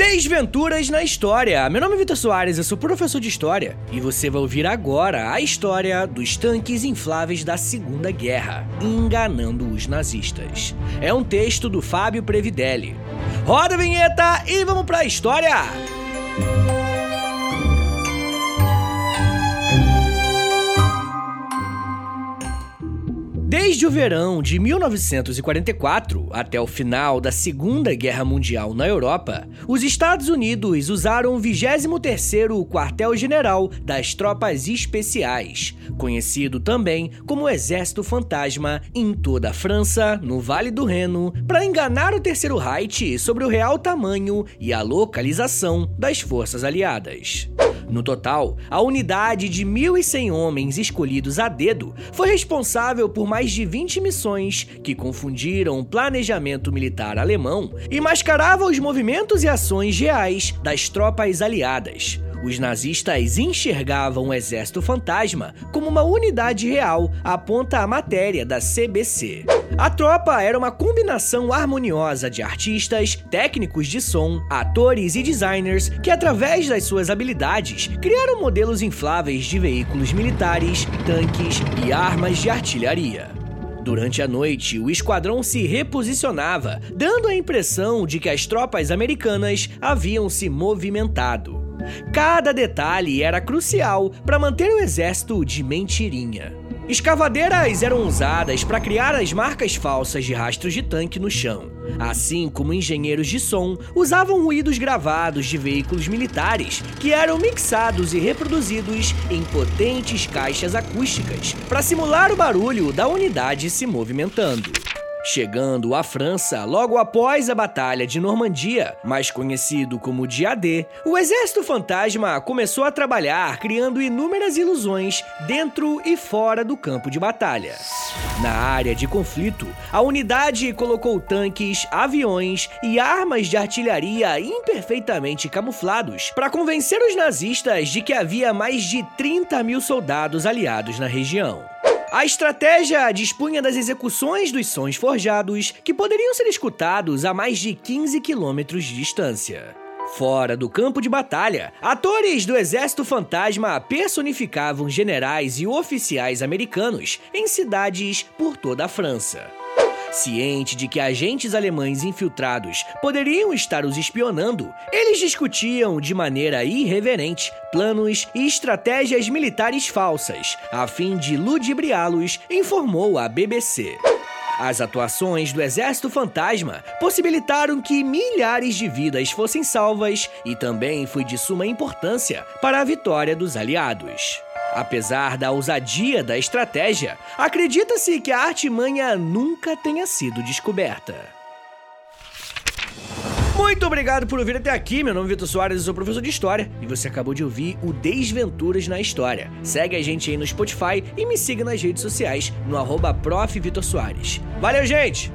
Desventuras na História. Meu nome é Vitor Soares, eu sou professor de História e você vai ouvir agora a história dos tanques infláveis da Segunda Guerra, enganando os nazistas. É um texto do Fábio Previdelli. Roda a vinheta e vamos pra história! Desde o verão de 1944 até o final da Segunda Guerra Mundial na Europa, os Estados Unidos usaram o 23º Quartel-General das Tropas Especiais, conhecido também como Exército Fantasma, em toda a França, no Vale do Reno, para enganar o Terceiro Reich sobre o real tamanho e a localização das forças aliadas. No total, a unidade de 1.100 homens escolhidos a dedo foi responsável por mais de 20 missões que confundiram o planejamento militar alemão e mascaravam os movimentos e ações reais das tropas aliadas. Os nazistas enxergavam o Exército Fantasma como uma unidade real, aponta a matéria da CBC. A tropa era uma combinação harmoniosa de artistas, técnicos de som, atores e designers que, através das suas habilidades, criaram modelos infláveis de veículos militares, tanques e armas de artilharia. Durante a noite, o esquadrão se reposicionava, dando a impressão de que as tropas americanas haviam se movimentado. Cada detalhe era crucial para manter o exército de mentirinha. Escavadeiras eram usadas para criar as marcas falsas de rastros de tanque no chão, assim como engenheiros de som usavam ruídos gravados de veículos militares que eram mixados e reproduzidos em potentes caixas acústicas para simular o barulho da unidade se movimentando. Chegando à França logo após a Batalha de Normandia, mais conhecido como Dia D, o Exército Fantasma começou a trabalhar criando inúmeras ilusões dentro e fora do campo de batalha. Na área de conflito, a unidade colocou tanques, aviões e armas de artilharia imperfeitamente camuflados para convencer os nazistas de que havia mais de 30 mil soldados aliados na região. A estratégia dispunha das execuções dos sons forjados, que poderiam ser escutados a mais de 15 quilômetros de distância. Fora do campo de batalha, atores do Exército Fantasma personificavam generais e oficiais americanos em cidades por toda a França. Ciente de que agentes alemães infiltrados poderiam estar os espionando, eles discutiam de maneira irreverente planos e estratégias militares falsas, a fim de ludibriá-los, informou a BBC. As atuações do Exército Fantasma possibilitaram que milhares de vidas fossem salvas e também foi de suma importância para a vitória dos aliados. Apesar da ousadia da estratégia, acredita-se que a artimanha nunca tenha sido descoberta. Muito obrigado por ouvir até aqui. Meu nome é Vitor Soares, sou professor de História e você acabou de ouvir o Desventuras na História. Segue a gente aí no Spotify e me siga nas redes sociais no arroba Valeu, gente!